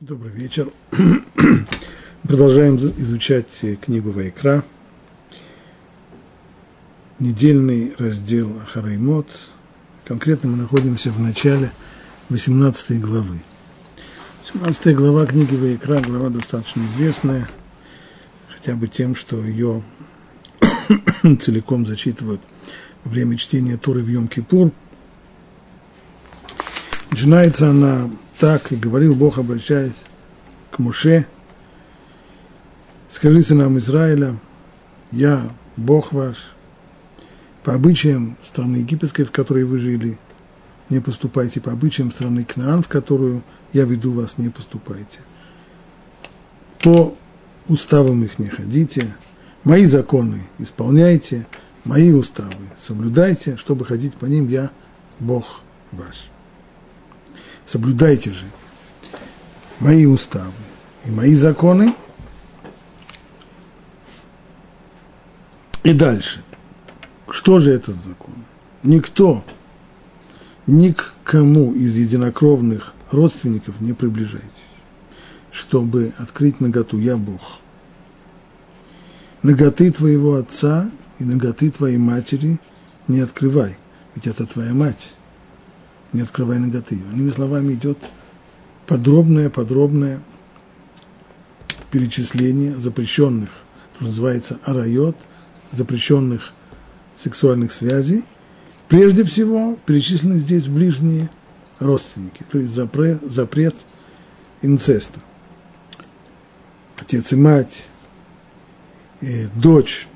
Добрый вечер. Продолжаем изучать книгу Вайкра. Недельный раздел Ахараймот. Конкретно мы находимся в начале 18 главы. 18 глава книги Вайкра, глава достаточно известная, хотя бы тем, что ее целиком зачитывают во время чтения Туры в Йом-Кипур. Начинается она так, и говорил Бог, обращаясь к Муше, скажи сынам Израиля, я Бог ваш, по обычаям страны египетской, в которой вы жили, не поступайте, по обычаям страны Кнаан, в которую я веду вас, не поступайте. По уставам их не ходите, мои законы исполняйте, мои уставы соблюдайте, чтобы ходить по ним, я Бог ваш соблюдайте же мои уставы и мои законы. И дальше. Что же этот закон? Никто, ни к кому из единокровных родственников не приближайтесь, чтобы открыть наготу. Я Бог. Наготы твоего отца и наготы твоей матери не открывай, ведь это твоя мать не открывай ноготы ее. Иными словами, идет подробное, подробное перечисление запрещенных, что называется арайот, запрещенных сексуальных связей. Прежде всего, перечислены здесь ближние родственники, то есть запрет, запрет инцеста. Отец и мать, и дочь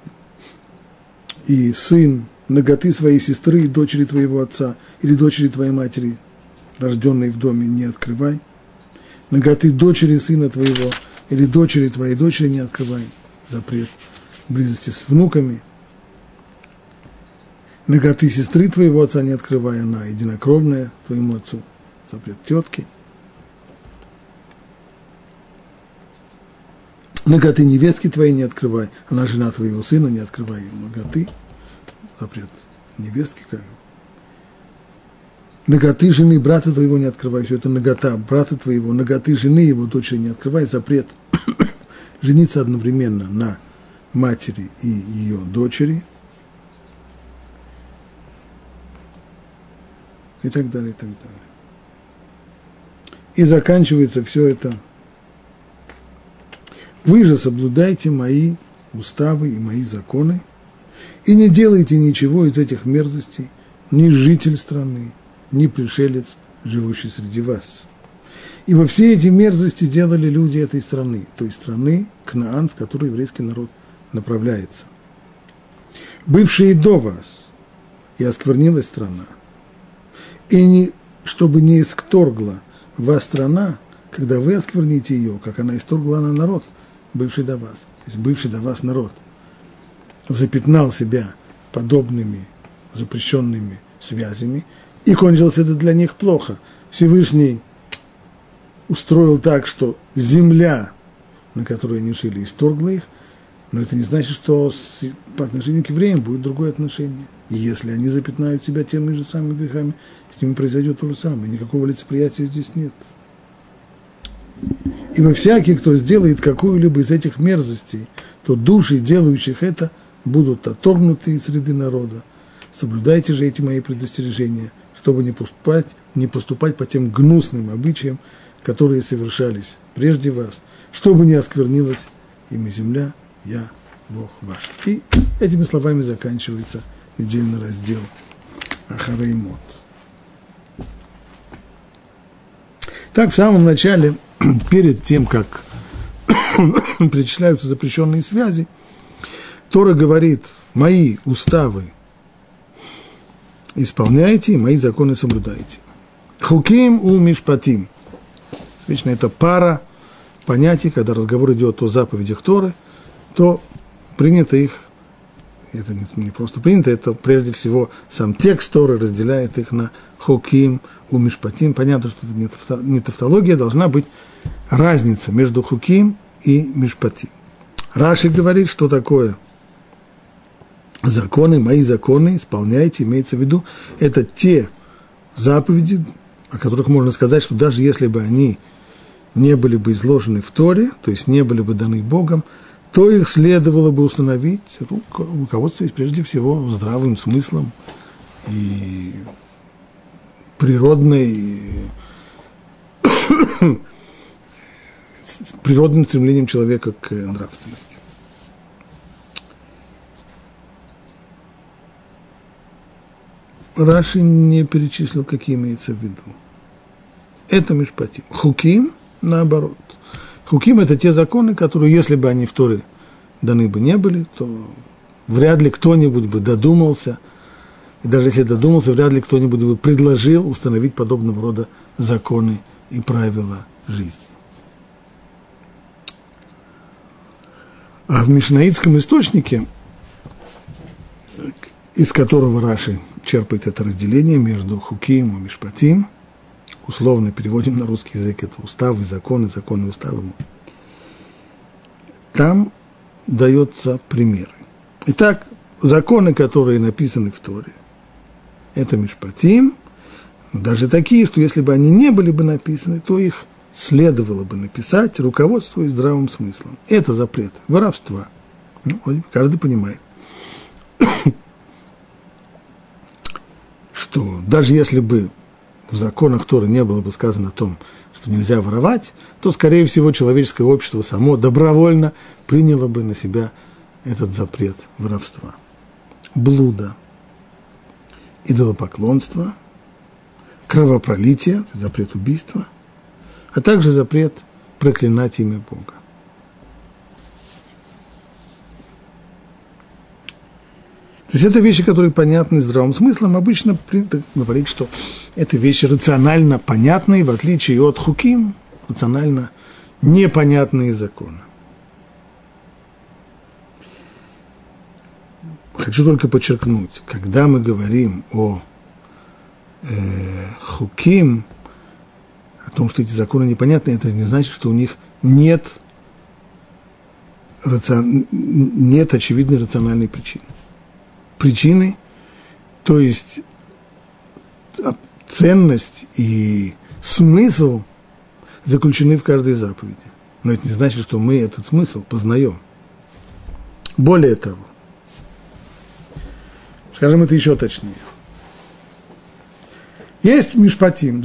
и сын, ноготы своей сестры и дочери твоего отца – или дочери твоей матери, рожденной в доме, не открывай. Ноготы дочери сына твоего или дочери твоей дочери не открывай. Запрет близости с внуками. Ноготы сестры твоего отца не открывай, она единокровная твоему отцу. Запрет тетки. Ноготы невестки твоей не открывай, она жена твоего сына, не открывай ее ноготы. Запрет невестки, как ноготы жены брата твоего не открывай, все это нагота брата твоего, ноготы жены его дочери не открывай, запрет жениться одновременно на матери и ее дочери, и так далее, и так далее. И заканчивается все это. Вы же соблюдайте мои уставы и мои законы, и не делайте ничего из этих мерзостей, ни житель страны, ни пришелец, живущий среди вас. Ибо все эти мерзости делали люди этой страны, той страны Кнаан, в которую еврейский народ направляется. Бывшие до вас, и осквернилась страна, и не, чтобы не искторгла вас страна, когда вы оскверните ее, как она исторгла на народ, бывший до вас, то есть бывший до вас народ, запятнал себя подобными запрещенными связями, и кончилось это для них плохо. Всевышний устроил так, что земля, на которой они жили, исторгла их, но это не значит, что по отношению к евреям будет другое отношение. И если они запятнают себя теми же самыми грехами, с ними произойдет то же самое. Никакого лицеприятия здесь нет. Ибо всякий, кто сделает какую-либо из этих мерзостей, то души, делающих это, будут отторгнуты из среды народа. Соблюдайте же эти мои предостережения, чтобы не поступать, не поступать по тем гнусным обычаям, которые совершались прежде вас, чтобы не осквернилась ими земля, я Бог ваш. И этими словами заканчивается недельный раздел Ахареймот. Так, в самом начале, перед тем, как перечисляются запрещенные связи, Тора говорит, мои уставы исполняйте, мои законы соблюдайте. Хуким у мишпатим. Вечно это пара понятий, когда разговор идет о заповедях Торы, то принято их, это не просто принято, это прежде всего сам текст Торы разделяет их на хуким у мишпатим. Понятно, что это не тавтология, должна быть разница между хуким и мишпатим. Раши говорит, что такое – законы, мои законы исполняйте, имеется в виду, это те заповеди, о которых можно сказать, что даже если бы они не были бы изложены в Торе, то есть не были бы даны Богом, то их следовало бы установить, руководствуясь прежде всего здравым смыслом и природной, природным стремлением человека к нравственности. Раши не перечислил, какие имеется в виду. Это Мишпатим. Хуким, наоборот. Хуким – это те законы, которые, если бы они в Торе даны бы не были, то вряд ли кто-нибудь бы додумался, и даже если додумался, вряд ли кто-нибудь бы предложил установить подобного рода законы и правила жизни. А в Мишнаитском источнике, из которого Раши черпает это разделение между хуким и мишпатим, условно переводим на русский язык, это уставы, законы, законы, уставы. Там даются примеры. Итак, законы, которые написаны в Торе, это мишпатим, даже такие, что если бы они не были бы написаны, то их следовало бы написать, руководствуясь здравым смыслом. Это запрет воровства. Ну, каждый понимает. Что даже если бы в законах Торы не было бы сказано о том, что нельзя воровать, то, скорее всего, человеческое общество само добровольно приняло бы на себя этот запрет воровства. Блуда, идолопоклонство, кровопролитие, запрет убийства, а также запрет проклинать имя Бога. То есть это вещи, которые понятны здравым смыслом. Обычно принято говорить, что это вещи рационально понятные, в отличие от хуким, рационально непонятные законы. Хочу только подчеркнуть, когда мы говорим о э, хуким, о том, что эти законы непонятны, это не значит, что у них нет, рацион... нет очевидной рациональной причины причины, то есть а, ценность и смысл заключены в каждой заповеди. Но это не значит, что мы этот смысл познаем. Более того, скажем это еще точнее. Есть мишпатим,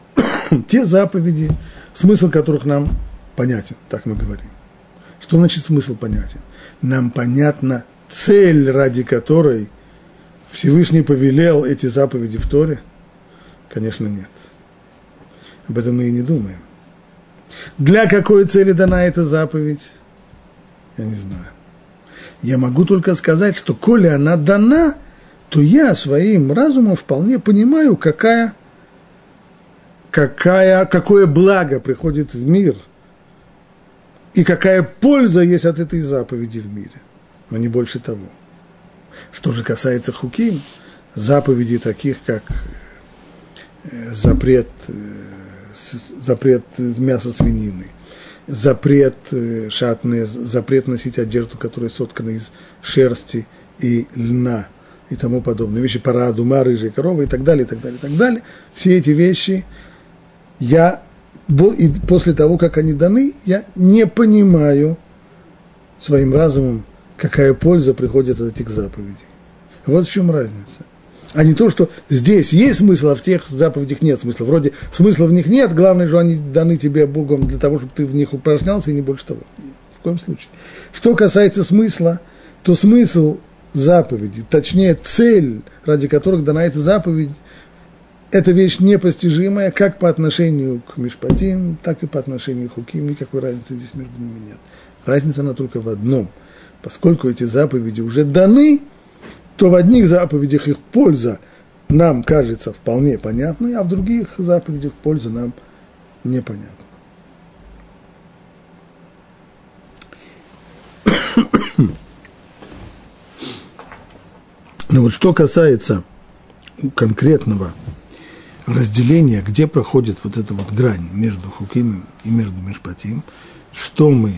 те заповеди, смысл которых нам понятен, так мы говорим. Что значит смысл понятен? Нам понятно цель, ради которой Всевышний повелел эти заповеди в Торе? Конечно, нет. Об этом мы и не думаем. Для какой цели дана эта заповедь? Я не знаю. Я могу только сказать, что коли она дана, то я своим разумом вполне понимаю, какая, какая, какое благо приходит в мир и какая польза есть от этой заповеди в мире но не больше того. Что же касается хуким, заповедей таких, как э, запрет, э, запрет мяса свинины, запрет э, шатные, запрет носить одежду, которая соткана из шерсти и льна и тому подобное. Вещи пара, дума, рыжие коровы и так далее, и так далее, и так далее. Все эти вещи я и после того, как они даны, я не понимаю своим разумом, какая польза приходит от этих заповедей. Вот в чем разница. А не то, что здесь есть смысл, а в тех заповедях нет смысла. Вроде смысла в них нет, главное, что они даны тебе Богом для того, чтобы ты в них упражнялся, и не больше того. Нет, в коем случае. Что касается смысла, то смысл заповеди, точнее цель, ради которых дана эта заповедь, это вещь непостижимая как по отношению к Мишпатим, так и по отношению к Хуким. Никакой разницы здесь между ними нет. Разница она только в одном – поскольку эти заповеди уже даны, то в одних заповедях их польза нам кажется вполне понятной, а в других заповедях польза нам непонятна. Но вот что касается конкретного разделения, где проходит вот эта вот грань между Хукимом и между Мешпатим, что мы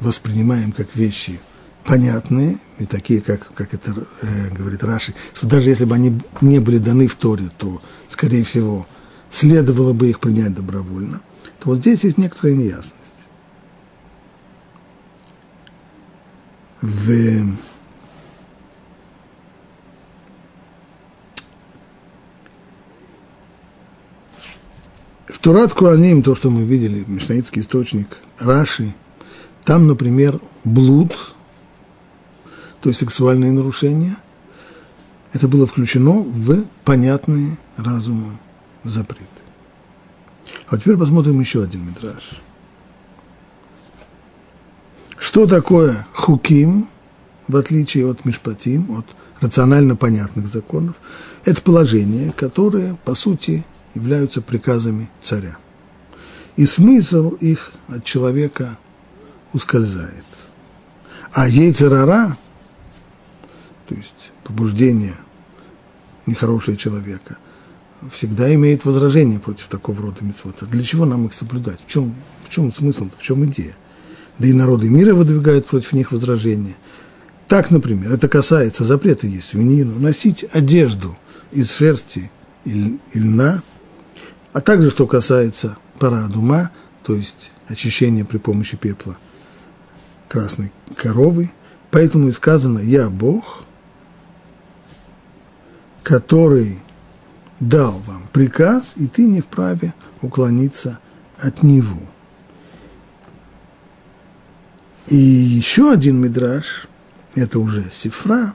воспринимаем как вещи понятные, и такие, как, как это э, говорит Раши, что даже если бы они не были даны в Торе, то, скорее всего, следовало бы их принять добровольно, то вот здесь есть некоторая неясность. В В Турат Куаним, то, что мы видели, Мишнаитский источник, Раши, там, например, блуд, то есть сексуальные нарушения, это было включено в понятные разуму запреты. А теперь посмотрим еще один метраж. Что такое хуким, в отличие от мишпатим, от рационально понятных законов? Это положение, которое, по сути, являются приказами царя. И смысл их от человека ускользает. А яйцерара, то есть побуждение нехорошего человека, всегда имеет возражение против такого рода митцвота. Для чего нам их соблюдать? В чем, в чем смысл, в чем идея? Да и народы мира выдвигают против них возражения. Так, например, это касается запрета есть свинину, носить одежду из шерсти и льна, а также, что касается парадума, то есть очищения при помощи пепла красной коровы. Поэтому и сказано «Я Бог, который дал вам приказ, и ты не вправе уклониться от него». И еще один мидраж, это уже Сифра,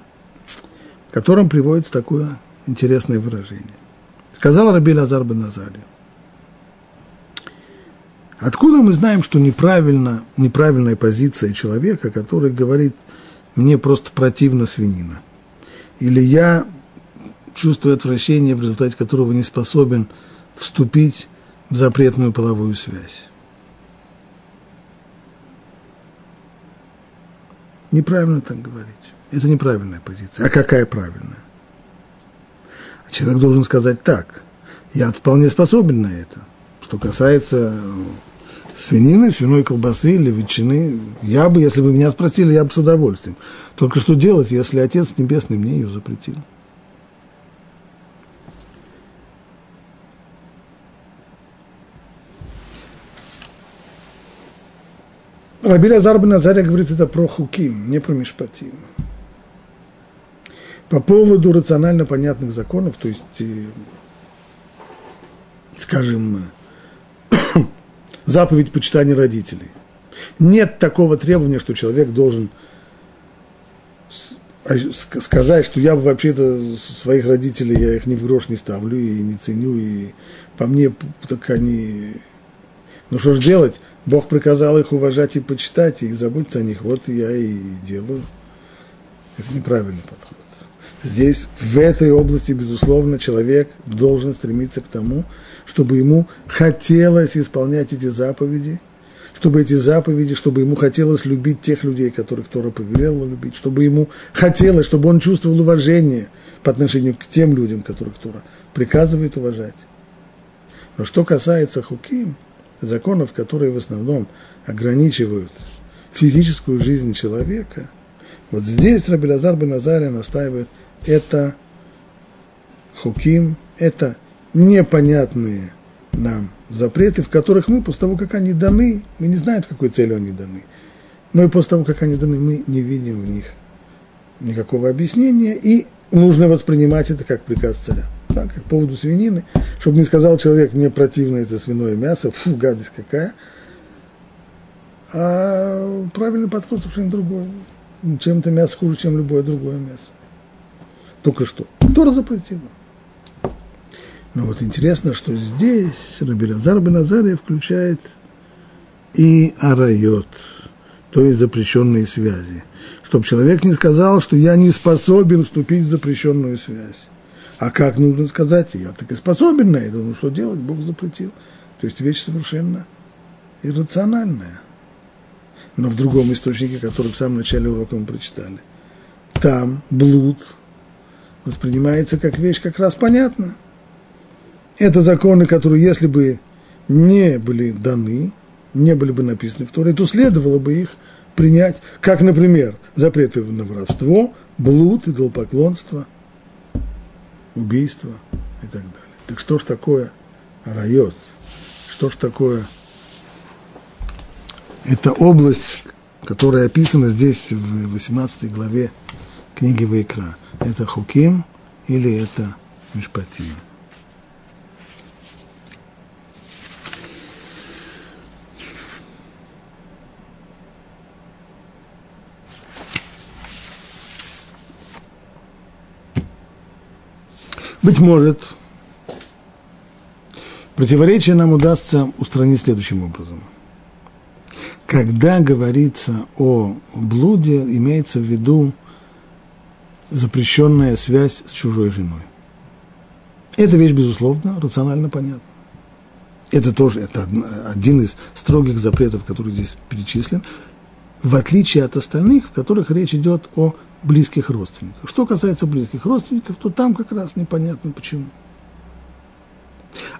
в котором приводится такое интересное выражение. Сказал Раби Лазар бен Назари. Откуда мы знаем, что неправильно, неправильная позиция человека, который говорит, мне просто противно свинина? Или я чувствую отвращение, в результате которого не способен вступить в запретную половую связь? Неправильно так говорить. Это неправильная позиция. А какая правильная? Человек должен сказать так. Я вполне способен на это. Что касается свинины, свиной колбасы или ветчины, я бы, если бы меня спросили, я бы с удовольствием. Только что делать, если Отец Небесный мне ее запретил? Раби Лазар бен говорит это про хуким, не про мишпатим. По поводу рационально понятных законов, то есть, э, скажем, заповедь почитания родителей. Нет такого требования, что человек должен а, сказать, что я вообще-то своих родителей, я их ни в грош не ставлю и не ценю, и по мне так они... Ну что ж делать? Бог приказал их уважать и почитать, и заботиться о них. Вот я и делаю. Это неправильный подход. Здесь, в этой области, безусловно, человек должен стремиться к тому, чтобы ему хотелось исполнять эти заповеди, чтобы эти заповеди, чтобы ему хотелось любить тех людей, которых Тора повелела любить, чтобы ему хотелось, чтобы он чувствовал уважение по отношению к тем людям, которых Тора приказывает уважать. Но что касается хуким, законов, которые в основном ограничивают физическую жизнь человека, вот здесь Рабилазар бен Азария настаивает – это хуким, это непонятные нам запреты, в которых мы, после того, как они даны, мы не знаем, какой целью они даны, но и после того, как они даны, мы не видим в них никакого объяснения, и нужно воспринимать это как приказ царя. Да, как по поводу свинины, чтобы не сказал человек, мне противно это свиное мясо, фу, гадость какая. А правильный подход совершенно другой. Чем-то мясо хуже, чем любое другое мясо. Только что. Тора запретила. Но вот интересно, что здесь Рабилазар бен Азария включает и арайот, то есть запрещенные связи. Чтобы человек не сказал, что я не способен вступить в запрещенную связь. А как нужно сказать? Я так и способен на это. Ну что делать? Бог запретил. То есть вещь совершенно иррациональная. Но в другом источнике, который в самом начале урока мы прочитали, там блуд – воспринимается как вещь как раз понятна. Это законы, которые, если бы не были даны, не были бы написаны в Торе, то следовало бы их принять, как, например, запреты на воровство, блуд, идолопоклонство, убийство и так далее. Так что ж такое райот. Что ж такое? Это область, которая описана здесь в 18 главе книги Вайкра. Это Хуким или это Мишпатим. Быть может, противоречие нам удастся устранить следующим образом. Когда говорится о блуде, имеется в виду запрещенная связь с чужой женой. Эта вещь, безусловно, рационально понятна. Это тоже это один из строгих запретов, который здесь перечислен, в отличие от остальных, в которых речь идет о близких родственников. Что касается близких родственников, то там как раз непонятно почему.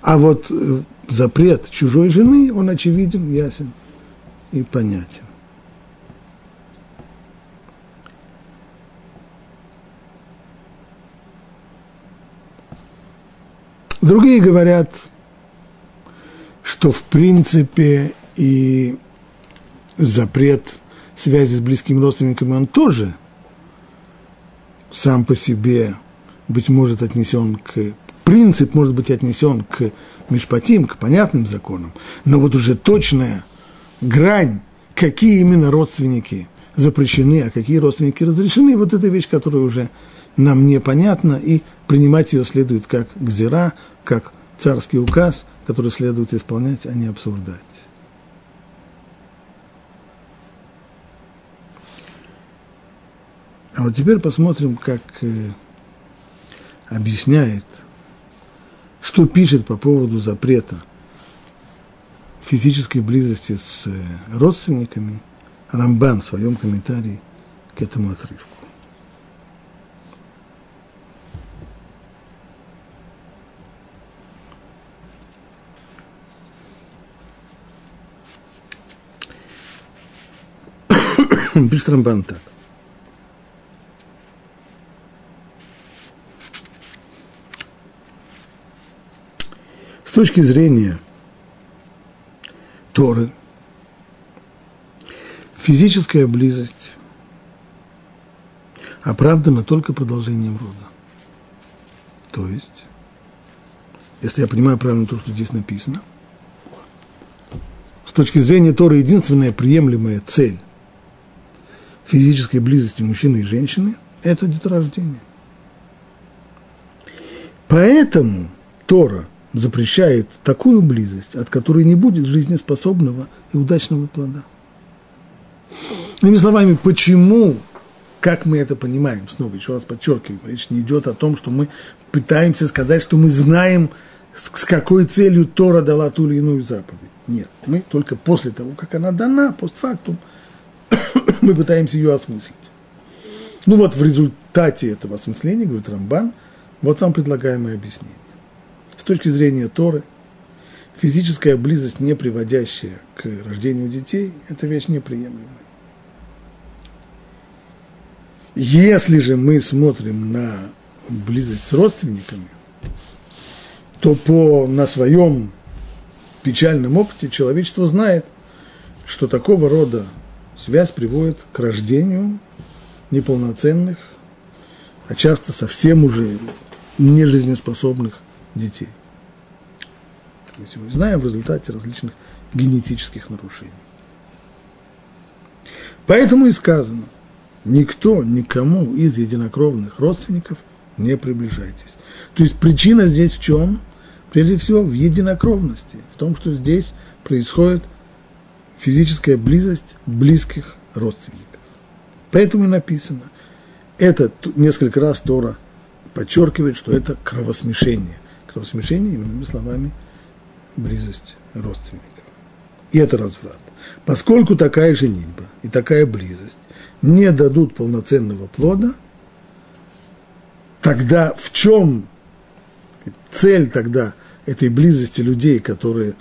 А вот э, запрет чужой жены, он очевиден, ясен и понятен. Другие говорят, что в принципе и запрет связи с близкими родственниками, он тоже сам по себе, быть может, отнесен к... Принцип может быть отнесен к межпатим, к понятным законам, но вот уже точная грань, какие именно родственники запрещены, а какие родственники разрешены, вот эта вещь, которая уже нам непонятна, и принимать ее следует как гзира, как царский указ, который следует исполнять, а не обсуждать. А вот теперь посмотрим, как э, объясняет, что пишет по поводу запрета физической близости с э, родственниками Рамбан в своем комментарии к этому отрывку. Пишет Рамбан так. С точки зрения Торы, физическая близость оправдана только продолжением рода. То есть, если я понимаю правильно то, что здесь написано, с точки зрения Торы единственная приемлемая цель физической близости мужчины и женщины – это деторождение. Поэтому Тора – запрещает такую близость, от которой не будет жизнеспособного и удачного плода. Иными словами, почему, как мы это понимаем, снова еще раз подчеркиваем, речь не идет о том, что мы пытаемся сказать, что мы знаем, с какой целью Тора дала ту или иную заповедь. Нет, мы только после того, как она дана, постфактум, мы пытаемся ее осмыслить. Ну вот в результате этого осмысления, говорит Рамбан, вот вам предлагаемое объяснение точки зрения Торы, физическая близость, не приводящая к рождению детей, это вещь неприемлемая. Если же мы смотрим на близость с родственниками, то по, на своем печальном опыте человечество знает, что такого рода связь приводит к рождению неполноценных, а часто совсем уже нежизнеспособных детей мы сегодня знаем в результате различных генетических нарушений. Поэтому и сказано, никто никому из единокровных родственников не приближайтесь. То есть причина здесь в чем? Прежде всего в единокровности, в том, что здесь происходит физическая близость близких родственников. Поэтому и написано. Это несколько раз Тора подчеркивает, что это кровосмешение. Кровосмешение, иными словами, близость родственников. И это разврат. Поскольку такая женитьба и такая близость не дадут полноценного плода, тогда в чем цель тогда этой близости людей, которые,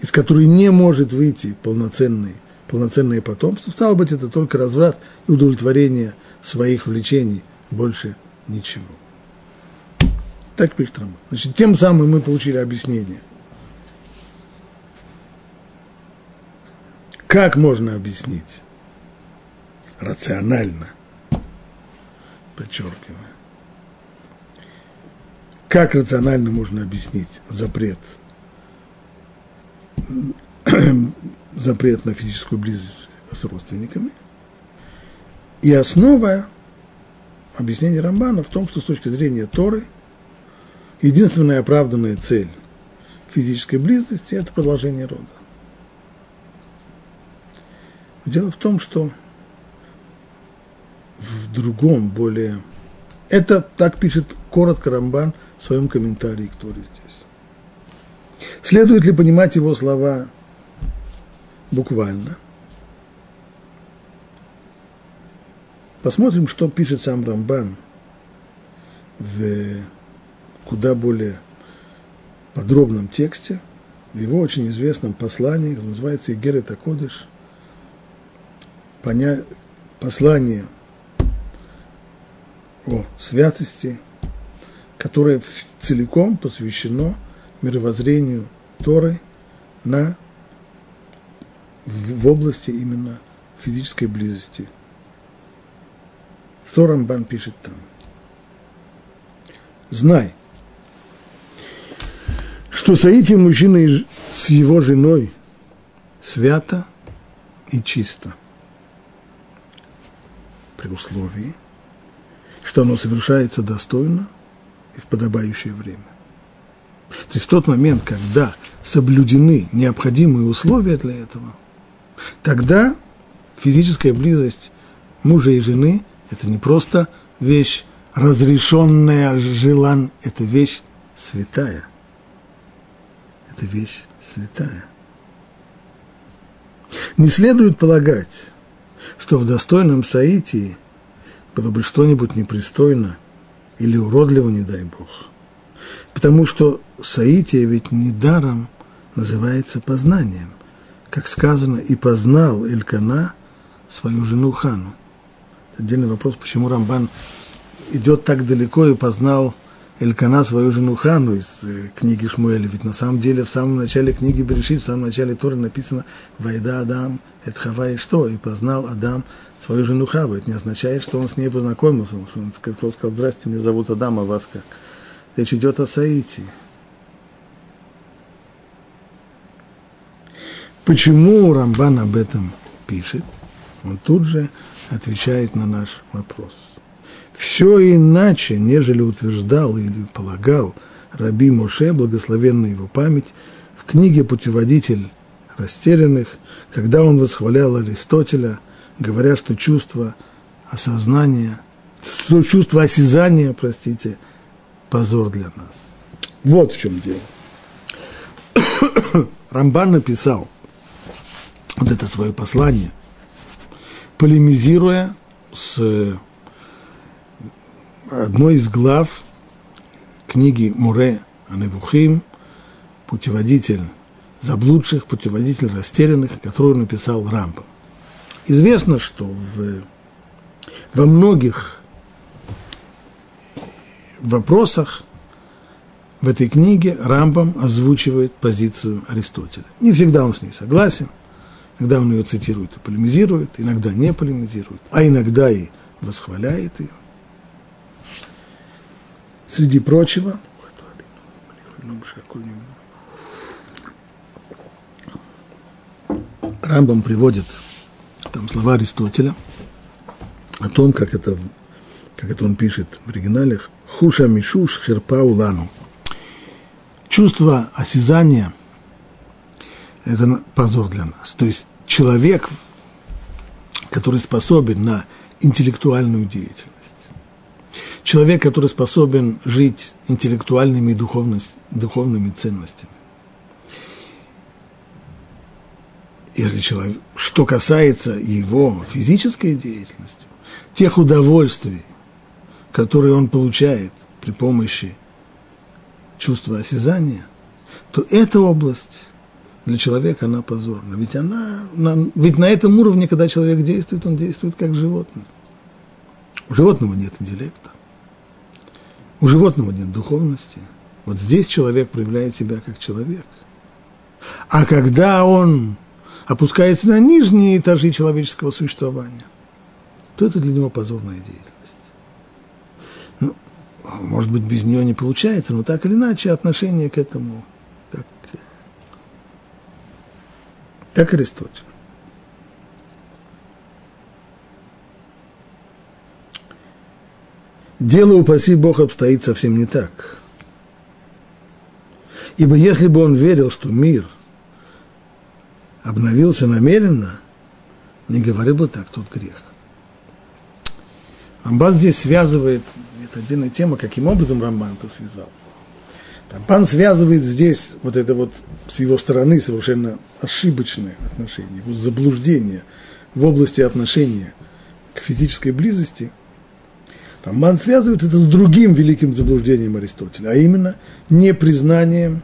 из которой не может выйти полноценный, полноценное потомство, стало быть, это только разврат и удовлетворение своих влечений, больше ничего. Так пишет Рамбан. Значит, тем самым мы получили объяснение – как можно объяснить рационально, подчеркиваю, как рационально можно объяснить запрет, запрет на физическую близость с родственниками. И основа объяснения Рамбана в том, что с точки зрения Торы единственная оправданная цель физической близости – это продолжение рода. Дело в том, что в другом, более... Это так пишет коротко Рамбан в своем комментарии к Торе здесь. Следует ли понимать его слова буквально? Посмотрим, что пишет сам Рамбан в куда более подробном тексте, в его очень известном послании, называется Игерет Акодыш, поня... послание о святости, которое целиком посвящено мировоззрению Торы на, в, в области именно физической близости. Что Рамбан пишет там? Знай, что соитие мужчины с его женой свято и чисто, при условии, что оно совершается достойно и в подобающее время. То есть в тот момент, когда соблюдены необходимые условия для этого, тогда физическая близость мужа и жены – это не просто вещь разрешенная желан, это вещь святая. Это вещь святая. Не следует полагать, что в достойном соитии было бы что-нибудь непристойно или уродливо, не дай Бог. Потому что соитие ведь недаром называется познанием. Как сказано, и познал Элькана свою жену Хану. Это отдельный вопрос, почему Рамбан идет так далеко и познал Элькана свою жену Хану из э, книги Шмуэля. Ведь на самом деле в самом начале книги Берешит, в самом начале Торы написано «Вайда Адам, это Хава и что?» И познал Адам свою жену Хаву. Это не означает, что он с ней познакомился. Что он сказал, «Здрасте, меня зовут Адам, а вас как?» Речь идет о Саите. Почему Рамбан об этом пишет? Он тут же отвечает на наш вопрос – все иначе, нежели утверждал или полагал Раби Моше, благословенная его память, в книге «Путеводитель растерянных», когда он восхвалял Аристотеля, говоря, что чувство осознания, что чувство осязания, простите, позор для нас. Вот в чем дело. Рамбан написал вот это свое послание, полемизируя с одной из глав книги Муре Аневухим, путеводитель заблудших, путеводитель растерянных, которую написал Рамбам. Известно, что в, во многих вопросах в этой книге Рамбам озвучивает позицию Аристотеля. Не всегда он с ней согласен, когда он ее цитирует и полемизирует, иногда не полемизирует, а иногда и восхваляет ее. Среди прочего, Рамбам приводит там слова Аристотеля о том, как это, как это он пишет в оригинале, хуша мишуш херпа улану. Чувство осязания – это позор для нас. То есть человек, который способен на интеллектуальную деятельность, человек, который способен жить интеллектуальными и духовными ценностями. Если человек, что касается его физической деятельности, тех удовольствий, которые он получает при помощи чувства осязания, то эта область для человека, она позорна. Ведь, она, на, ведь на этом уровне, когда человек действует, он действует как животное. У животного нет интеллекта. У животного нет духовности. Вот здесь человек проявляет себя как человек. А когда он опускается на нижние этажи человеческого существования, то это для него позорная деятельность. Ну, может быть, без нее не получается, но так или иначе отношение к этому, как, как Аристотель. Дело, упаси Бог, обстоит совсем не так. Ибо если бы он верил, что мир обновился намеренно, не говорил бы так, тот грех. Рамбан здесь связывает, это отдельная тема, каким образом Рамбан это связал. Рамбан связывает здесь вот это вот с его стороны совершенно ошибочное отношение, вот заблуждение в области отношения к физической близости – Рамбан связывает это с другим великим заблуждением Аристотеля, а именно непризнанием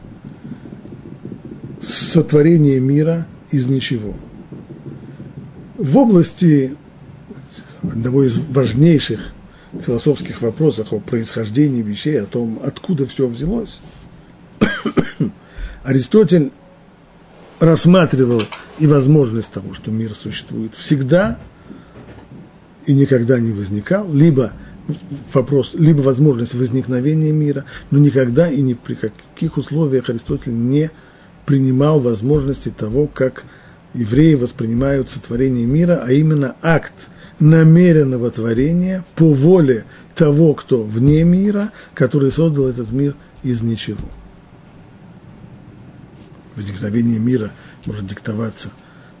сотворения мира из ничего. В области одного из важнейших философских вопросов о происхождении вещей, о том, откуда все взялось, Аристотель рассматривал и возможность того, что мир существует всегда и никогда не возникал, либо – вопрос, либо возможность возникновения мира, но никогда и ни при каких условиях Аристотель не принимал возможности того, как евреи воспринимают сотворение мира, а именно акт намеренного творения по воле того, кто вне мира, который создал этот мир из ничего. Возникновение мира может диктоваться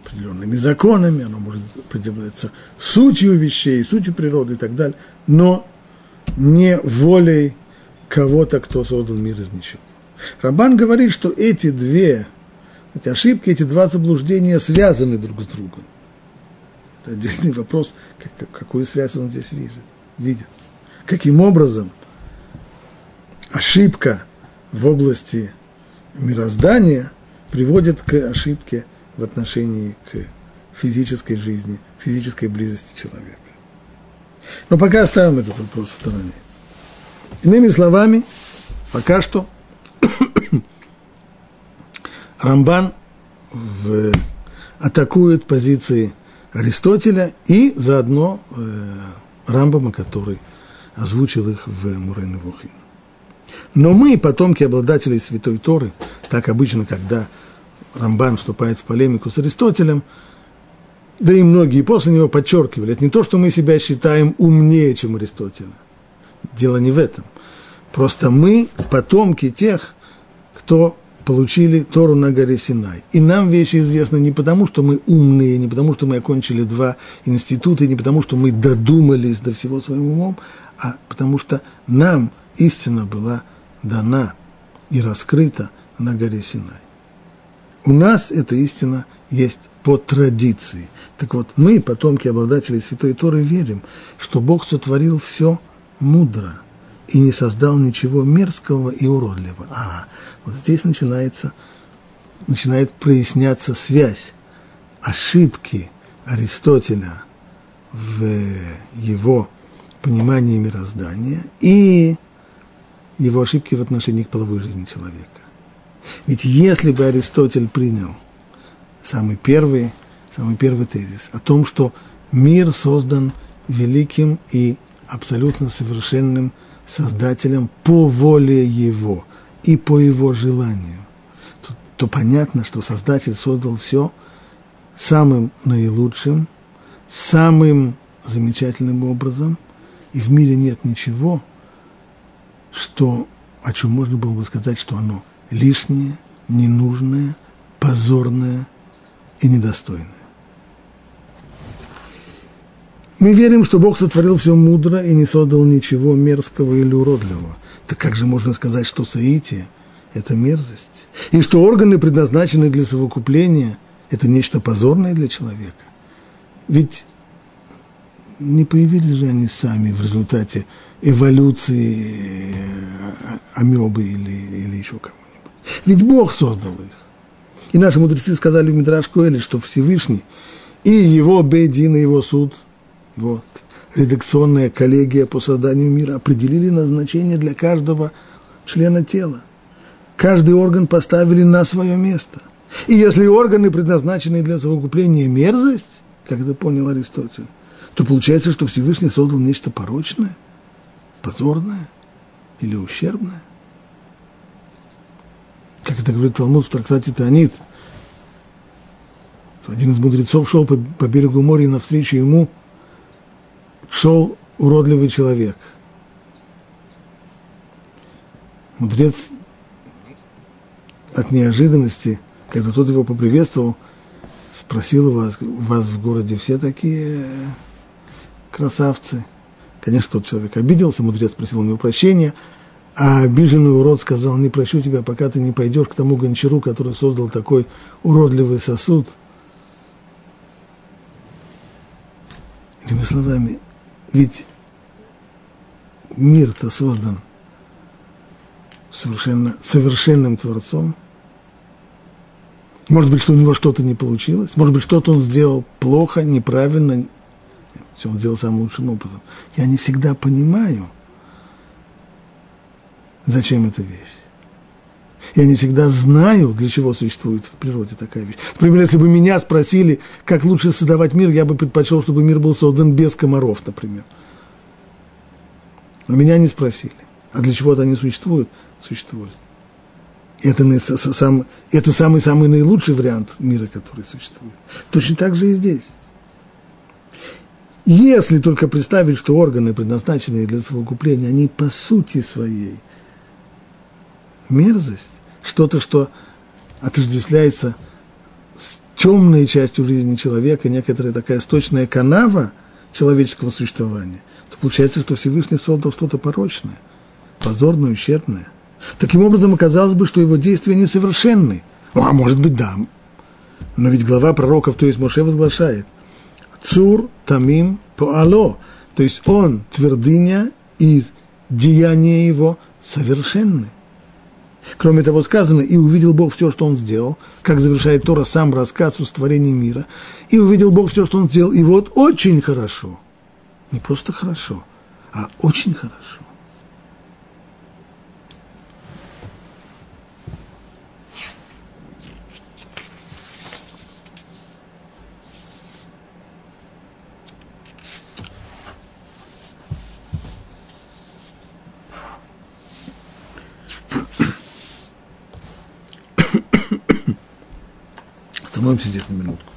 определенными законами, оно может определяться сутью вещей, сутью природы и так далее но не волей кого-то, кто создал мир из ничего. Рамбан говорит, что эти две эти ошибки, эти два заблуждения связаны друг с другом. Это отдельный вопрос, как, какую связь он здесь видит. видит. Каким образом ошибка в области мироздания приводит к ошибке в отношении к физической жизни, физической близости человека. Но пока оставим этот вопрос в стороне. Иными словами, пока что Рамбан в, атакует позиции Аристотеля и заодно э, Рамбама, который озвучил их в Мурен. Но мы, потомки обладателей Святой Торы, так обычно, когда Рамбан вступает в полемику с Аристотелем, да и многие после него подчеркивали, это не то, что мы себя считаем умнее, чем Аристотеля. Дело не в этом. Просто мы потомки тех, кто получили Тору на горе Синай. И нам вещи известны не потому, что мы умные, не потому, что мы окончили два института, не потому, что мы додумались до всего своим умом, а потому что нам истина была дана и раскрыта на горе Синай. У нас эта истина есть по традиции. Так вот, мы, потомки обладателей Святой Торы, верим, что Бог сотворил все мудро и не создал ничего мерзкого и уродливого. А, вот здесь начинается, начинает проясняться связь ошибки Аристотеля в его понимании мироздания и его ошибки в отношении к половой жизни человека. Ведь если бы Аристотель принял – самый первый, самый первый тезис о том, что мир создан великим и абсолютно совершенным Создателем по воле Его и по Его желанию, то, то понятно, что Создатель создал все самым наилучшим, самым замечательным образом, и в мире нет ничего, что, о чем можно было бы сказать, что оно лишнее, ненужное, позорное – и недостойное. Мы верим, что Бог сотворил все мудро и не создал ничего мерзкого или уродливого. Так как же можно сказать, что соитие – это мерзость? И что органы, предназначенные для совокупления, это нечто позорное для человека? Ведь не появились же они сами в результате эволюции э, амебы или, или еще кого-нибудь. Ведь Бог создал их. И наши мудрецы сказали в Мидраш Коэле, что Всевышний и его Бейдин, и его суд, вот, редакционная коллегия по созданию мира определили назначение для каждого члена тела. Каждый орган поставили на свое место. И если органы, предназначенные для совокупления, мерзость, как это понял Аристотель, то получается, что Всевышний создал нечто порочное, позорное или ущербное. Как это говорит Талмуд в трактате Таанит. Один из мудрецов шел по, по берегу моря, и навстречу ему шел уродливый человек. Мудрец от неожиданности, когда тот его поприветствовал, спросил вас, у вас в городе все такие красавцы. Конечно, тот человек обиделся, мудрец спросил у него прощения, а обиженный урод сказал, не прощу тебя, пока ты не пойдешь к тому гончару, который создал такой уродливый сосуд. Иными словами, ведь мир-то создан совершенно, совершенным Творцом. Может быть, что у него что-то не получилось, может быть, что-то он сделал плохо, неправильно, все он сделал самым лучшим образом. Я не всегда понимаю, зачем эта вещь. Я не всегда знаю, для чего существует в природе такая вещь. Например, если бы меня спросили, как лучше создавать мир, я бы предпочел, чтобы мир был создан без комаров, например. Но меня не спросили. А для чего-то они существуют? Существуют. Это, сам, это самый-самый наилучший вариант мира, который существует. Точно так же и здесь. Если только представить, что органы, предназначенные для совокупления, они по сути своей мерзость, что-то, что отождествляется с темной частью жизни человека, некоторая такая сточная канава человеческого существования, то получается, что Всевышний создал что-то порочное, позорное, ущербное. Таким образом, оказалось бы, что его действия несовершенны. Ну, а может быть, да. Но ведь глава пророков, то есть Моше, возглашает «Цур тамим поало», то есть он твердыня и деяния его совершенны. Кроме того, сказано, и увидел Бог все, что он сделал, как завершает Тора сам рассказ о створении мира, и увидел Бог все, что он сделал, и вот очень хорошо, не просто хорошо, а очень хорошо. Остановимся здесь на минутку.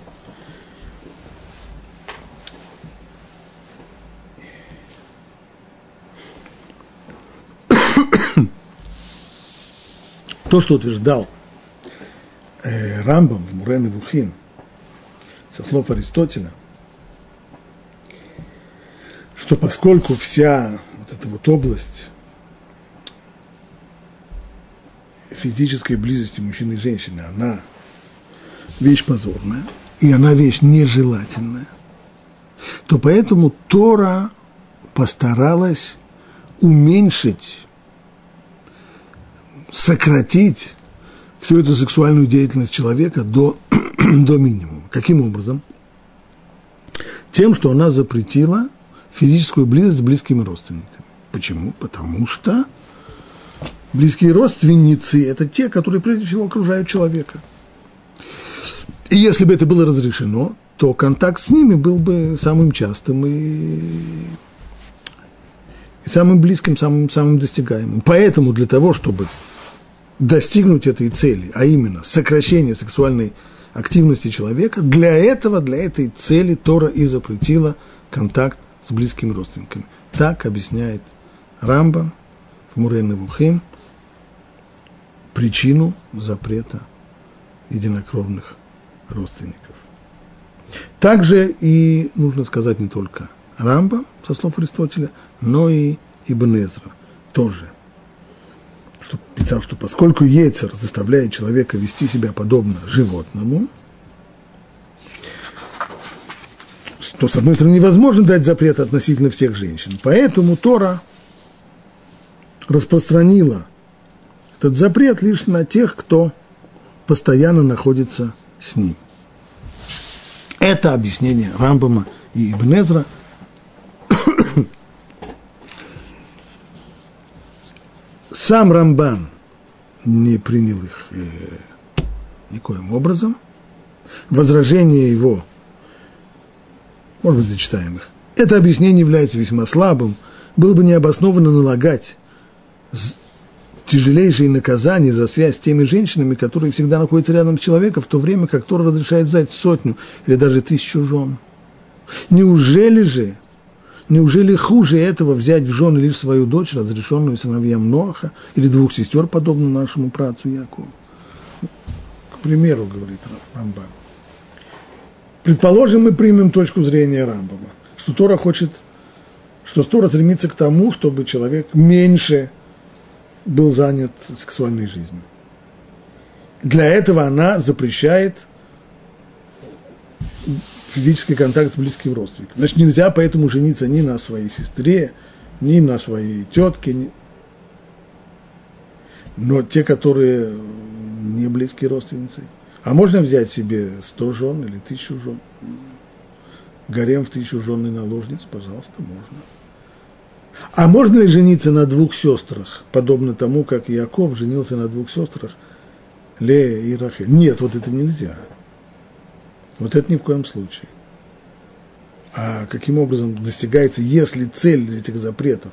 То, что утверждал э, Рамбам в Мурен и Вухин со слов Аристотеля, что поскольку вся вот эта вот область физической близости мужчины и женщины, она вещь позорная, и она вещь нежелательная, то поэтому Тора постаралась уменьшить, сократить всю эту сексуальную деятельность человека до, до минимума. Каким образом? Тем, что она запретила физическую близость с близкими родственниками. Почему? Потому что близкие родственницы – это те, которые прежде всего окружают человека – и если бы это было разрешено, то контакт с ними был бы самым частым и, и самым близким, самым, самым достигаемым. Поэтому для того, чтобы достигнуть этой цели, а именно сокращение сексуальной активности человека, для этого, для этой цели Тора и запретила контакт с близкими родственниками. Так объясняет Рамба в Вухим причину запрета единокровных родственников. Также и, нужно сказать, не только Рамба, со слов Аристотеля, но и Ибн Эзра тоже. Что писал, что поскольку Ецер заставляет человека вести себя подобно животному, то, с одной стороны, невозможно дать запрет относительно всех женщин. Поэтому Тора распространила этот запрет лишь на тех, кто постоянно находится с ним. Это объяснение Рамбама и Ибнезра. Сам Рамбан не принял их э, никоим образом. Возражение его, может быть, зачитаем их. Это объяснение является весьма слабым. Было бы необоснованно налагать тяжелейшие наказания за связь с теми женщинами, которые всегда находятся рядом с человеком, в то время как Тора разрешает взять сотню или даже тысячу жен. Неужели же, неужели хуже этого взять в жены лишь свою дочь, разрешенную сыновьям Ноаха, или двух сестер, подобно нашему працу Якову? К примеру, говорит Рамбам. Предположим, мы примем точку зрения Рамбама, что Тора хочет, что Тора стремится к тому, чтобы человек меньше был занят сексуальной жизнью. Для этого она запрещает физический контакт с близким родственником. Значит, нельзя поэтому жениться ни на своей сестре, ни на своей тетке. Ни... Но те, которые не близкие родственницы. А можно взять себе сто жен или тысячу жен? Гарем в тысячу жен и наложниц, пожалуйста, можно. А можно ли жениться на двух сестрах, подобно тому, как Яков женился на двух сестрах, Лея и Рахель? Нет, вот это нельзя. Вот это ни в коем случае. А каким образом достигается, если цель этих запретов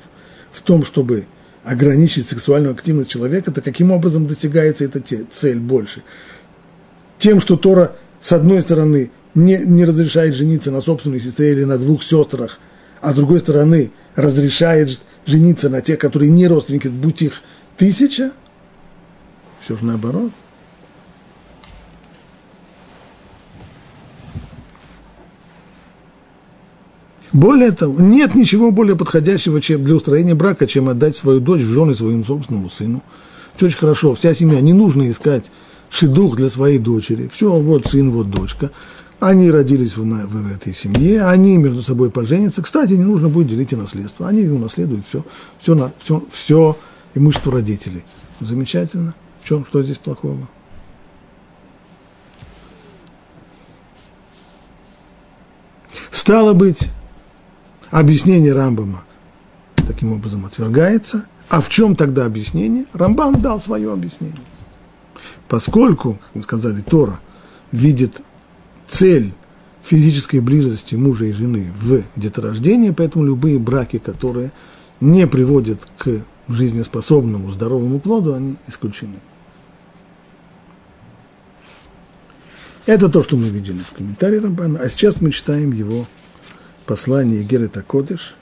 в том, чтобы ограничить сексуальную активность человека, то каким образом достигается эта цель больше? Тем, что Тора, с одной стороны, не, не разрешает жениться на собственной сестре или на двух сестрах, а с другой стороны, разрешает жениться на тех, которые не родственники, будь их тысяча, все же наоборот – Более того, нет ничего более подходящего чем для устроения брака, чем отдать свою дочь в жены своему собственному сыну. Все очень хорошо, вся семья, не нужно искать шедух для своей дочери. Все, вот сын, вот дочка. Они родились в, в, этой семье, они между собой поженятся. Кстати, не нужно будет делить и наследство. Они унаследуют все, все, на, все, все имущество родителей. Замечательно. В чем, что здесь плохого? Стало быть, объяснение Рамбама таким образом отвергается. А в чем тогда объяснение? Рамбам дал свое объяснение. Поскольку, как мы сказали, Тора видит цель физической близости мужа и жены в деторождении, поэтому любые браки, которые не приводят к жизнеспособному, здоровому плоду, они исключены. Это то, что мы видели в комментарии Рамбана, а сейчас мы читаем его послании Герета Кодыш,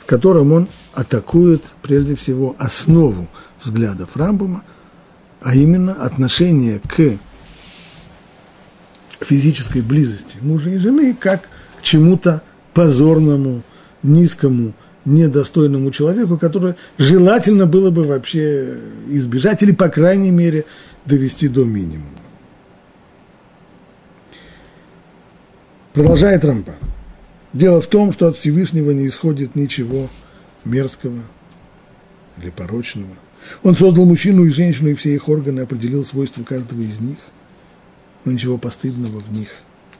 в котором он атакует прежде всего основу взглядов Рамбума, а именно отношение к физической близости мужа и жены как к чему-то позорному, низкому, недостойному человеку, который желательно было бы вообще избежать или, по крайней мере, довести до минимума. Продолжает Рамбан. Дело в том, что от Всевышнего не исходит ничего мерзкого или порочного. Он создал мужчину и женщину, и все их органы определил свойства каждого из них. Но ничего постыдного в них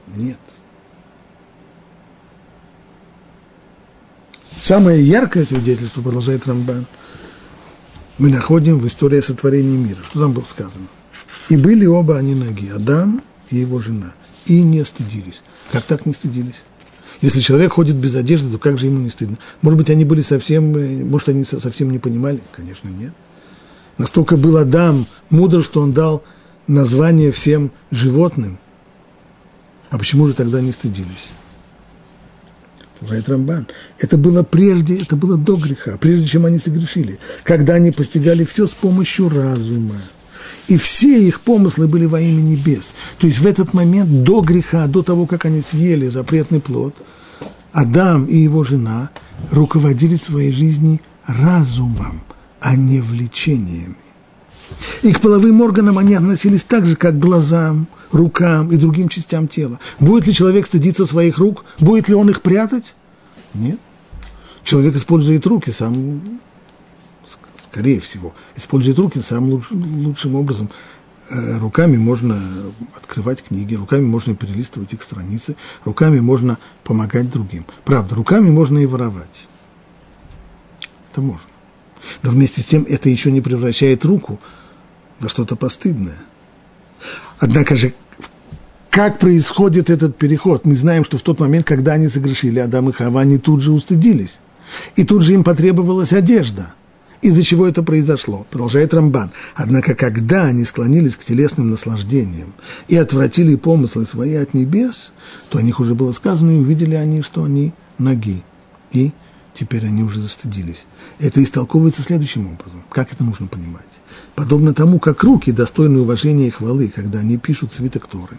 нет. Самое яркое свидетельство, продолжает Рамбан, мы находим в истории сотворения мира. Что там было сказано? И были оба они ноги, Адам и его жена, и не стыдились. Как так не стыдились? Если человек ходит без одежды, то как же ему не стыдно? Может быть, они были совсем, э, может, они совсем не понимали? Конечно, нет. Настолько был Адам мудр, что он дал название всем животным. А почему же тогда не стыдились? Продолжает Рамбан. Это было прежде, это было до греха, прежде чем они согрешили, когда они постигали все с помощью разума и все их помыслы были во имя небес. То есть в этот момент, до греха, до того, как они съели запретный плод, Адам и его жена руководили своей жизнью разумом, а не влечениями. И к половым органам они относились так же, как к глазам, рукам и другим частям тела. Будет ли человек стыдиться своих рук? Будет ли он их прятать? Нет. Человек использует руки сам скорее всего, использует руки самым луч, лучшим образом. Э, руками можно открывать книги, руками можно перелистывать их страницы, руками можно помогать другим. Правда, руками можно и воровать. Это можно. Но вместе с тем это еще не превращает руку во что-то постыдное. Однако же, как происходит этот переход? Мы знаем, что в тот момент, когда они согрешили, Адам и Хава, они тут же устыдились. И тут же им потребовалась одежда. Из-за чего это произошло? Продолжает Рамбан. Однако, когда они склонились к телесным наслаждениям и отвратили помыслы свои от небес, то о них уже было сказано, и увидели они, что они ноги. И теперь они уже застыдились. Это истолковывается следующим образом. Как это нужно понимать? Подобно тому, как руки достойны уважения и хвалы, когда они пишут свиток Торы.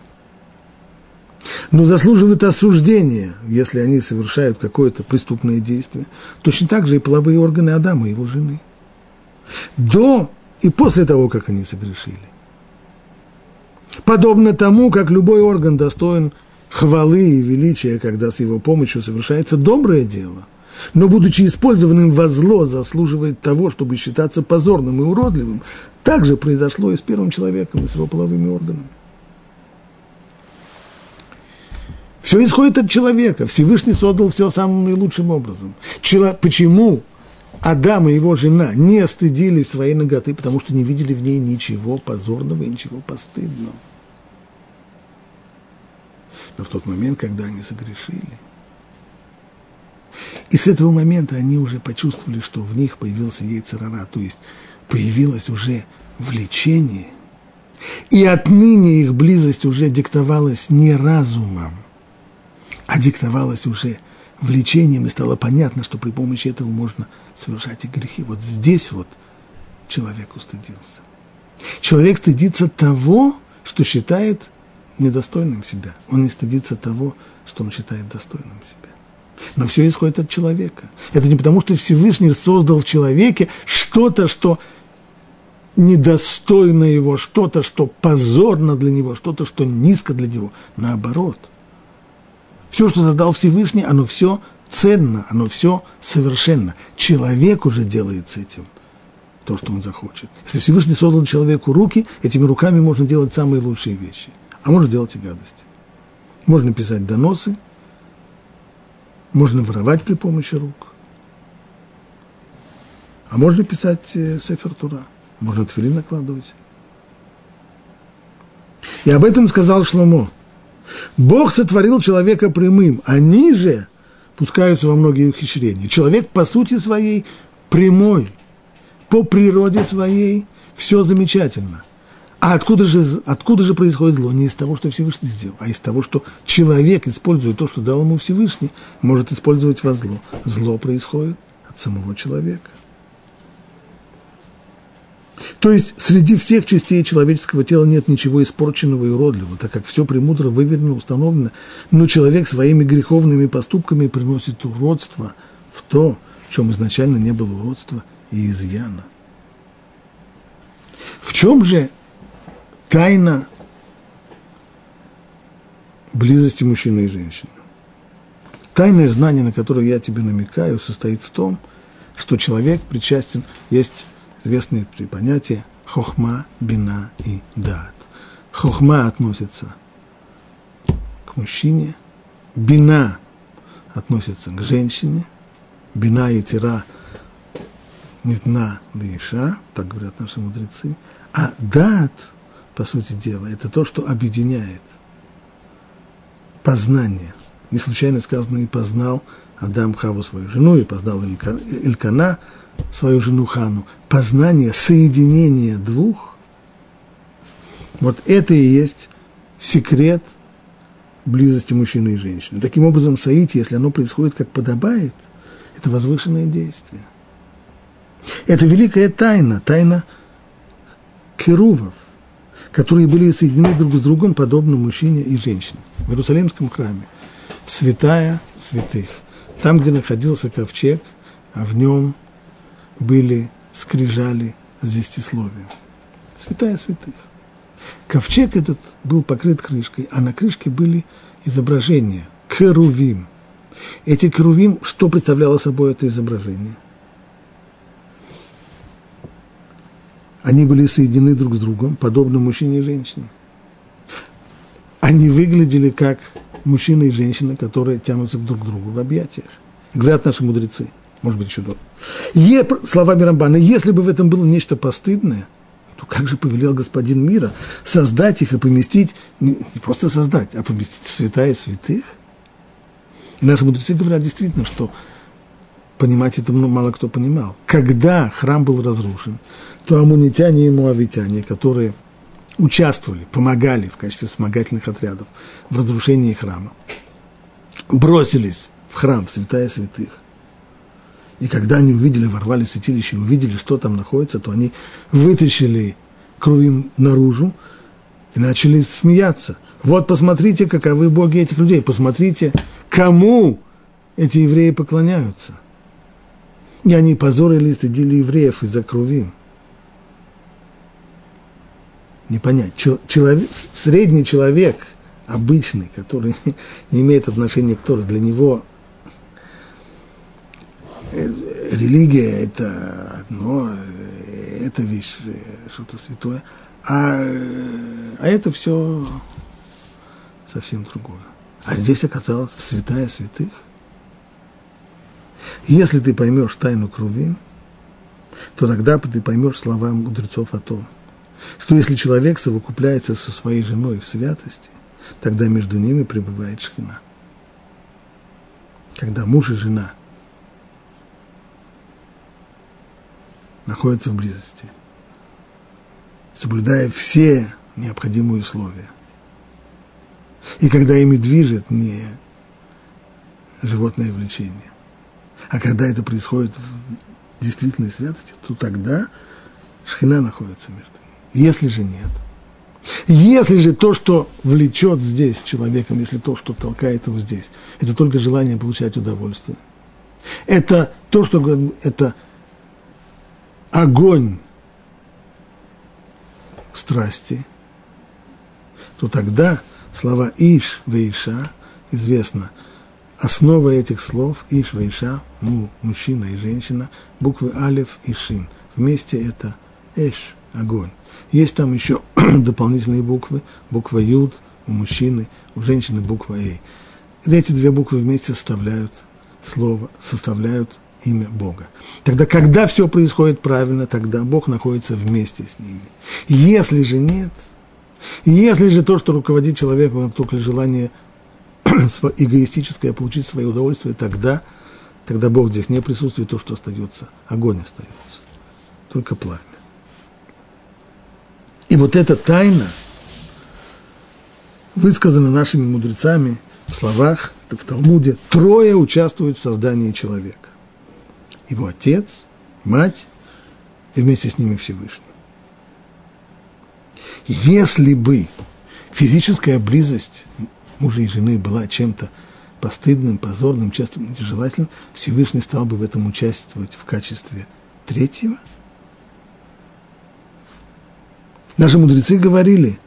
Но заслуживают осуждения, если они совершают какое-то преступное действие. Точно так же и половые органы Адама и его жены. До и после того, как они согрешили. Подобно тому, как любой орган достоин хвалы и величия, когда с его помощью совершается доброе дело, но, будучи использованным во зло, заслуживает того, чтобы считаться позорным и уродливым, так же произошло и с первым человеком, и с его половыми органами. Все исходит от человека. Всевышний создал все самым наилучшим образом. Чело... Почему Адам и его жена не стыдились своей ноготы? Потому что не видели в ней ничего позорного и ничего постыдного. Но в тот момент, когда они согрешили, и с этого момента они уже почувствовали, что в них появился яйцерара, то есть появилось уже влечение, и отныне их близость уже диктовалась не разумом, а диктовалась уже влечением, и стало понятно, что при помощи этого можно совершать и грехи. Вот здесь вот человек устыдился. Человек стыдится того, что считает недостойным себя. Он не стыдится того, что он считает достойным себя. Но все исходит от человека. Это не потому, что Всевышний создал в человеке что-то, что недостойно его, что-то, что позорно для него, что-то, что низко для него. Наоборот. Все, что создал Всевышний, оно все ценно, оно все совершенно. Человек уже делает с этим то, что он захочет. Если Всевышний создал человеку руки, этими руками можно делать самые лучшие вещи. А можно делать и гадости. Можно писать доносы, можно воровать при помощи рук. А можно писать э, Сефер Тура. Можно твили накладывать. И об этом сказал Шломо. Бог сотворил человека прямым, они же пускаются во многие ухищрения. Человек по сути своей прямой, по природе своей все замечательно – а откуда же, откуда же происходит зло? Не из того, что Всевышний сделал, а из того, что человек, используя то, что дал ему Всевышний, может использовать во зло. Зло происходит от самого человека. То есть среди всех частей человеческого тела нет ничего испорченного и уродливого, так как все премудро выверено, установлено, но человек своими греховными поступками приносит уродство в то, в чем изначально не было уродства и изъяна. В чем же тайна близости мужчины и женщины. Тайное знание, на которое я тебе намекаю, состоит в том, что человек причастен, есть известные три понятия хохма, бина и дат. Хохма относится к мужчине, бина относится к женщине, бина и тира нитна да иша, так говорят наши мудрецы, а дат – по сути дела, это то, что объединяет познание. Не случайно сказано, и познал Адам Хаву свою жену, и познал Илькана свою жену Хану. Познание, соединение двух, вот это и есть секрет близости мужчины и женщины. Таким образом, соитие, если оно происходит как подобает, это возвышенное действие. Это великая тайна, тайна керувов которые были соединены друг с другом, подобно мужчине и женщине. В Иерусалимском храме святая святых. Там, где находился ковчег, а в нем были скрижали с десятисловием. Святая святых. Ковчег этот был покрыт крышкой, а на крышке были изображения, керувим. Эти керувим, что представляло собой это изображение? Они были соединены друг с другом, подобно мужчине и женщине. Они выглядели как мужчина и женщина, которые тянутся друг к другу в объятиях. Говорят наши мудрецы, может быть, еще до. Е, слова Рамбана, если бы в этом было нечто постыдное, то как же повелел господин мира создать их и поместить, не, не просто создать, а поместить в святая святых? И наши мудрецы говорят действительно, что понимать это мало кто понимал. Когда храм был разрушен, то амунитяне и муавитяне, которые участвовали, помогали в качестве вспомогательных отрядов в разрушении храма, бросились в храм, в святая святых. И когда они увидели, ворвали святилище увидели, что там находится, то они вытащили кровим наружу и начали смеяться. Вот посмотрите, каковы боги этих людей, посмотрите, кому эти евреи поклоняются. И они позорили и стыдили евреев из-за кровим не понять. Человек, средний человек, обычный, который не имеет отношения к Торе, для него э, религия – это одно, э, это вещь, э, что-то святое, а, а это все совсем другое. А здесь оказалось святая святых. Если ты поймешь тайну крови, то тогда ты поймешь слова мудрецов о том – что если человек совокупляется со своей женой в святости, тогда между ними пребывает шхина. Когда муж и жена находятся в близости, соблюдая все необходимые условия. И когда ими движет не животное влечение, а когда это происходит в действительной святости, то тогда шхина находится между если же нет, если же то, что влечет здесь человеком, если то, что толкает его здесь, это только желание получать удовольствие, это то, что это огонь страсти, то тогда слова «иш» «вейша» известно. Основа этих слов «иш» «вейша» ну, мужчина и женщина, буквы «алев» и «шин». Вместе это «эш» – огонь. Есть там еще дополнительные буквы, буква Юд у мужчины, у женщины буква Эй. Эти две буквы вместе составляют слово, составляют имя Бога. Тогда, когда все происходит правильно, тогда Бог находится вместе с ними. Если же нет, если же то, что руководит человеком, только желание эгоистическое получить свое удовольствие, тогда, тогда Бог здесь не присутствует, то, что остается, огонь остается, только пламя. И вот эта тайна высказана нашими мудрецами в словах, в Талмуде, трое участвуют в создании человека. Его отец, мать и вместе с ними Всевышний. Если бы физическая близость мужа и жены была чем-то постыдным, позорным, часто нежелательным, Всевышний стал бы в этом участвовать в качестве третьего – Наши мудрецы говорили,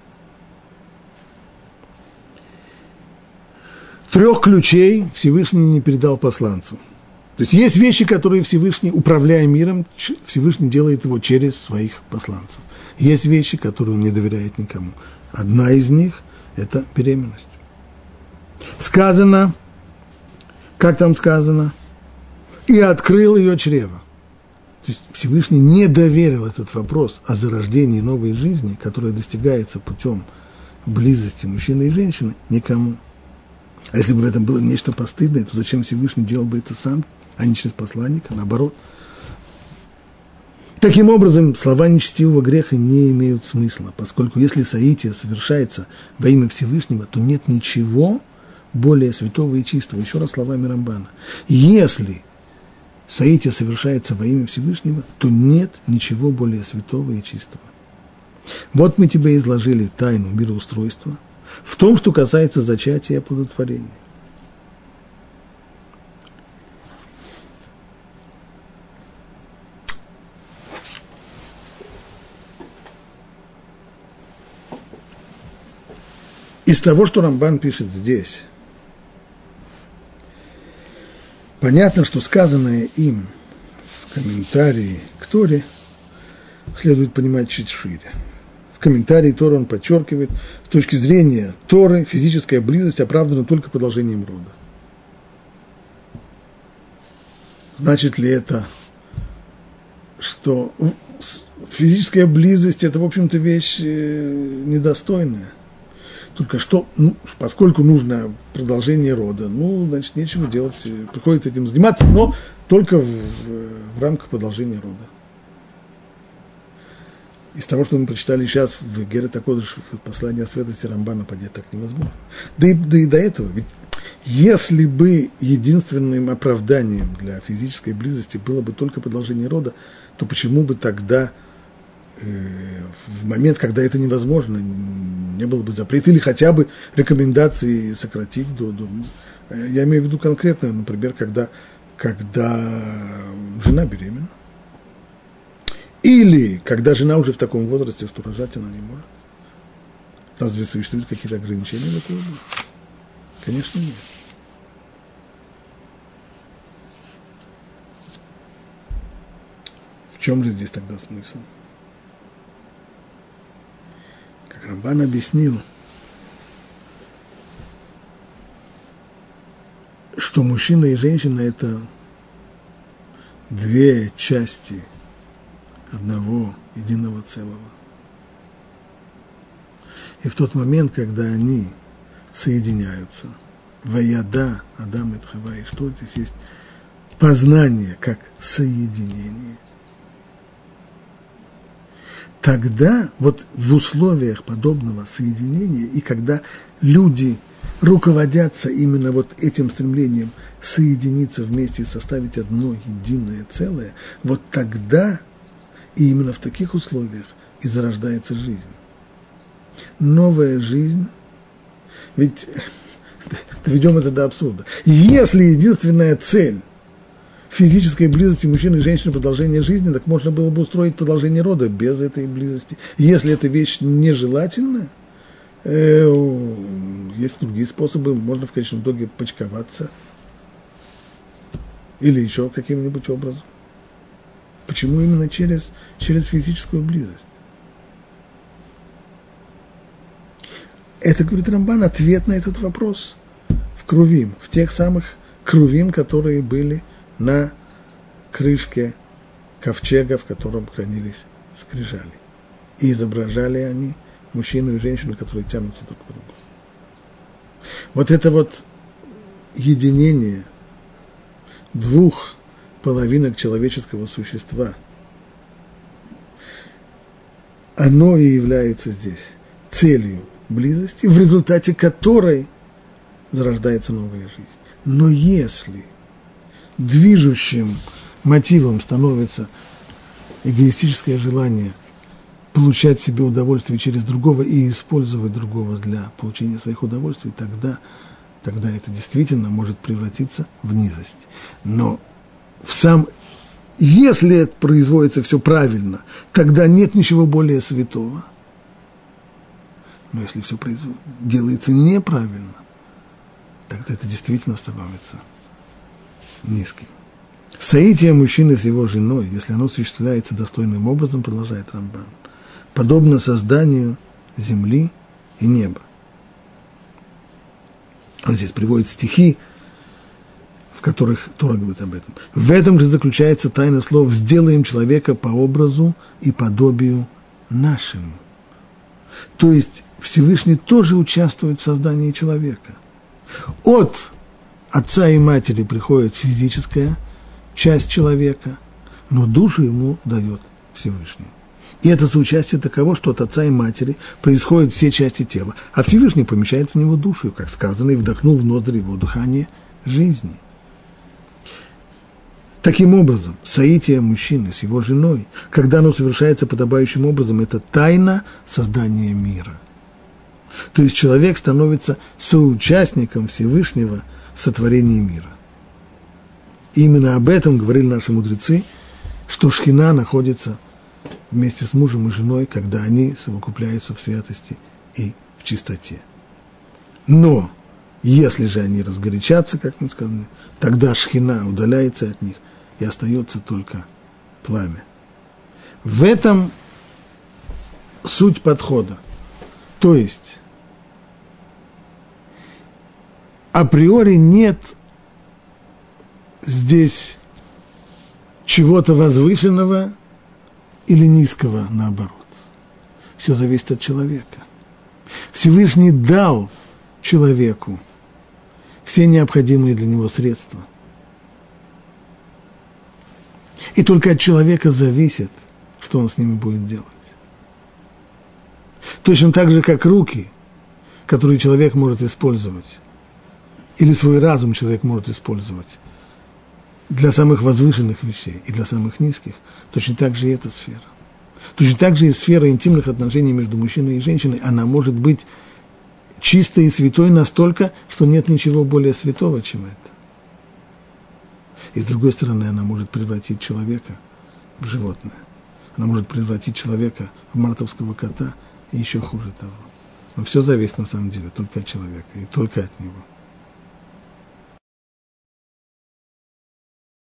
трех ключей Всевышний не передал посланцу. То есть есть вещи, которые Всевышний, управляя миром, Всевышний делает его через своих посланцев. Есть вещи, которые он не доверяет никому. Одна из них – это беременность. Сказано, как там сказано, и открыл ее чрево. То есть Всевышний не доверил этот вопрос о зарождении новой жизни, которая достигается путем близости мужчины и женщины, никому. А если бы в этом было нечто постыдное, то зачем Всевышний делал бы это сам, а не через посланника, наоборот. Таким образом, слова нечестивого греха не имеют смысла, поскольку если соитие совершается во имя Всевышнего, то нет ничего более святого и чистого. Еще раз словами Рамбана. Если соитие совершается во имя Всевышнего, то нет ничего более святого и чистого. Вот мы тебе изложили тайну мироустройства в том, что касается зачатия и оплодотворения. Из того, что Рамбан пишет здесь – Понятно, что сказанное им в комментарии к Торе следует понимать чуть шире. В комментарии Тора он подчеркивает, с точки зрения Торы физическая близость оправдана только продолжением рода. Значит ли это, что физическая близость – это, в общем-то, вещь э, недостойная. Только что, ну, поскольку нужно продолжение рода, ну, значит, нечего делать, приходится этим заниматься, но только в, в, рамках продолжения рода. Из того, что мы прочитали сейчас в Гере Такодыш, в послании о святости Рамбана, понять так невозможно. Да и, да и до этого, ведь если бы единственным оправданием для физической близости было бы только продолжение рода, то почему бы тогда в момент, когда это невозможно, не было бы запрета, или хотя бы рекомендации сократить до, до я имею в виду конкретно, например, когда, когда жена беременна, или когда жена уже в таком возрасте, что рожать она не может. Разве существуют какие-то ограничения в этой области? Конечно, нет. В чем же здесь тогда смысл? Рамбан объяснил, что мужчина и женщина – это две части одного единого целого. И в тот момент, когда они соединяются, Ваяда, Адам и Тхава, и что здесь есть познание как соединение, тогда вот в условиях подобного соединения, и когда люди руководятся именно вот этим стремлением соединиться вместе и составить одно единое целое, вот тогда и именно в таких условиях и зарождается жизнь. Новая жизнь, ведь доведем это до абсурда. Если единственная цель физической близости мужчины и женщины продолжение жизни, так можно было бы устроить продолжение рода без этой близости. Если эта вещь нежелательна, э, есть другие способы, можно в конечном итоге почковаться или еще каким-нибудь образом. Почему именно через, через физическую близость? Это, говорит Рамбан, ответ на этот вопрос в Крувим, в тех самых Крувим, которые были – на крышке ковчега, в котором хранились скрижали. И изображали они мужчину и женщину, которые тянутся друг к другу. Вот это вот единение двух половинок человеческого существа, оно и является здесь целью близости, в результате которой зарождается новая жизнь. Но если – движущим мотивом становится эгоистическое желание получать себе удовольствие через другого и использовать другого для получения своих удовольствий, тогда, тогда это действительно может превратиться в низость. Но в сам, если это производится все правильно, тогда нет ничего более святого. Но если все делается неправильно, тогда это действительно становится низким. Соитие мужчины с его женой, если оно осуществляется достойным образом, продолжает Рамбан, подобно созданию земли и неба. Он здесь приводит стихи, в которых Тора говорит об этом. В этом же заключается тайна слов «сделаем человека по образу и подобию нашему». То есть Всевышний тоже участвует в создании человека. От отца и матери приходит физическая часть человека, но душу ему дает Всевышний. И это соучастие таково, что от отца и матери происходят все части тела, а Всевышний помещает в него душу, как сказано, и вдохнул в ноздри его дыхание жизни. Таким образом, соитие мужчины с его женой, когда оно совершается подобающим образом, это тайна создания мира. То есть человек становится соучастником Всевышнего – сотворении мира. И именно об этом говорили наши мудрецы, что шхина находится вместе с мужем и женой, когда они совокупляются в святости и в чистоте. Но если же они разгорячатся, как мы сказали, тогда шхина удаляется от них, и остается только пламя. В этом суть подхода. То есть априори нет здесь чего-то возвышенного или низкого наоборот. Все зависит от человека. Всевышний дал человеку все необходимые для него средства. И только от человека зависит, что он с ними будет делать. Точно так же, как руки, которые человек может использовать, или свой разум человек может использовать для самых возвышенных вещей и для самых низких, точно так же и эта сфера. Точно так же и сфера интимных отношений между мужчиной и женщиной, она может быть чистой и святой настолько, что нет ничего более святого, чем это. И с другой стороны, она может превратить человека в животное. Она может превратить человека в мартовского кота и еще хуже того. Но все зависит на самом деле только от человека и только от него.